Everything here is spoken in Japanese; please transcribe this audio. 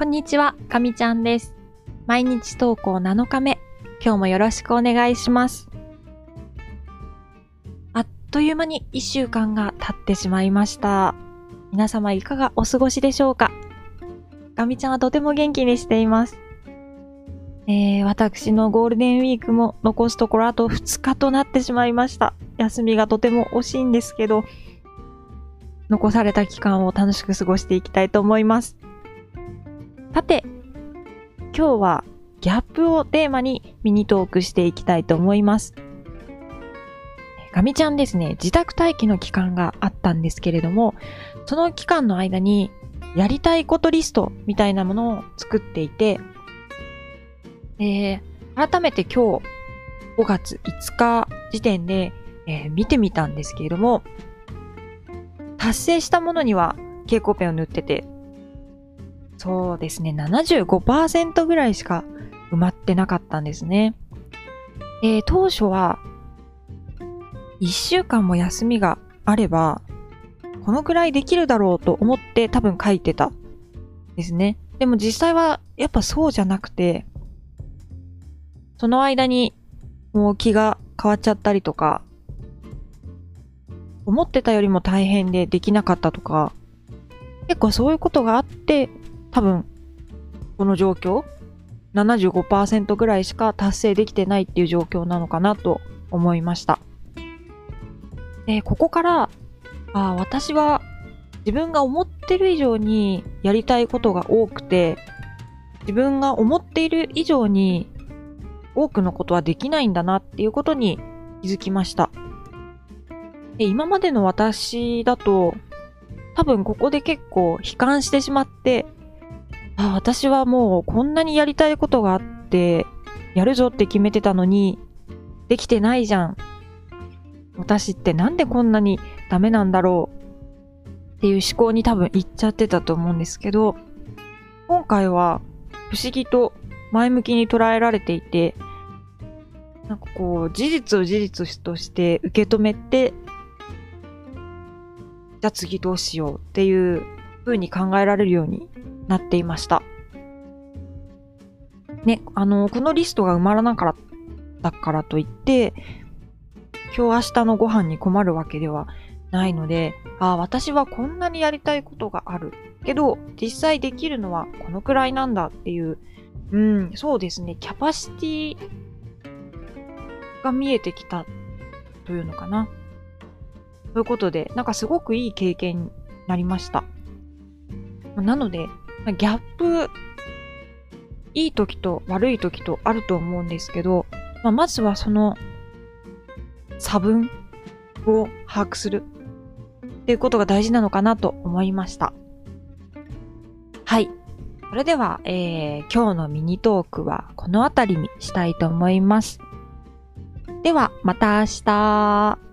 こんにちは、かみちゃんです。毎日投稿7日目、今日もよろしくお願いします。あっという間に1週間が経ってしまいました。皆様いかがお過ごしでしょうかかみちゃんはとても元気にしています。えー、私のゴールデンウィークも残すところあと2日となってしまいました。休みがとても惜しいんですけど、残された期間を楽しく過ごしていきたいと思います。さて、今日はギャップをテーマにミニトークしていきたいと思います。ガミちゃんですね、自宅待機の期間があったんですけれども、その期間の間にやりたいことリストみたいなものを作っていて、えー、改めて今日5月5日時点で、えー見てみたんですけれども、達成したものには蛍光ペンを塗ってて、そうですね、75%ぐらいしか埋まってなかったんですね。え当初は、1週間も休みがあれば、このくらいできるだろうと思って多分書いてた。ですね。でも実際はやっぱそうじゃなくて、その間にもう気が変わっちゃったりとか、思ってたよりも大変でできなかったとか、結構そういうことがあって、多分、この状況、75%ぐらいしか達成できてないっていう状況なのかなと思いました。で、ここから、あ私は自分が思ってる以上にやりたいことが多くて、自分が思っている以上に多くのことはできないんだなっていうことに気づきました。で今までの私だと、多分ここで結構悲観してしまって、あ、私はもうこんなにやりたいことがあって、やるぞって決めてたのに、できてないじゃん。私ってなんでこんなにダメなんだろうっていう思考に多分いっちゃってたと思うんですけど、今回は不思議と前向きに捉えられていて、なんかこう、事実を事実として受け止めて、じゃあ次どうしようっていう風に考えられるようになっていました。ね、あの、このリストが埋まらなかったからといって、今日明日のご飯に困るわけではないので、ああ、私はこんなにやりたいことがある。けど、実際できるのはこのくらいなんだっていう、うん、そうですね、キャパシティが見えてきたというのかな。ということで、なんかすごくいい経験になりました。なので、ギャップ、いい時と悪い時とあると思うんですけど、まあ、まずはその差分を把握するっていうことが大事なのかなと思いました。はい。それでは、えー今日のミニトークはこの辺りにしたいと思います。では、また明日。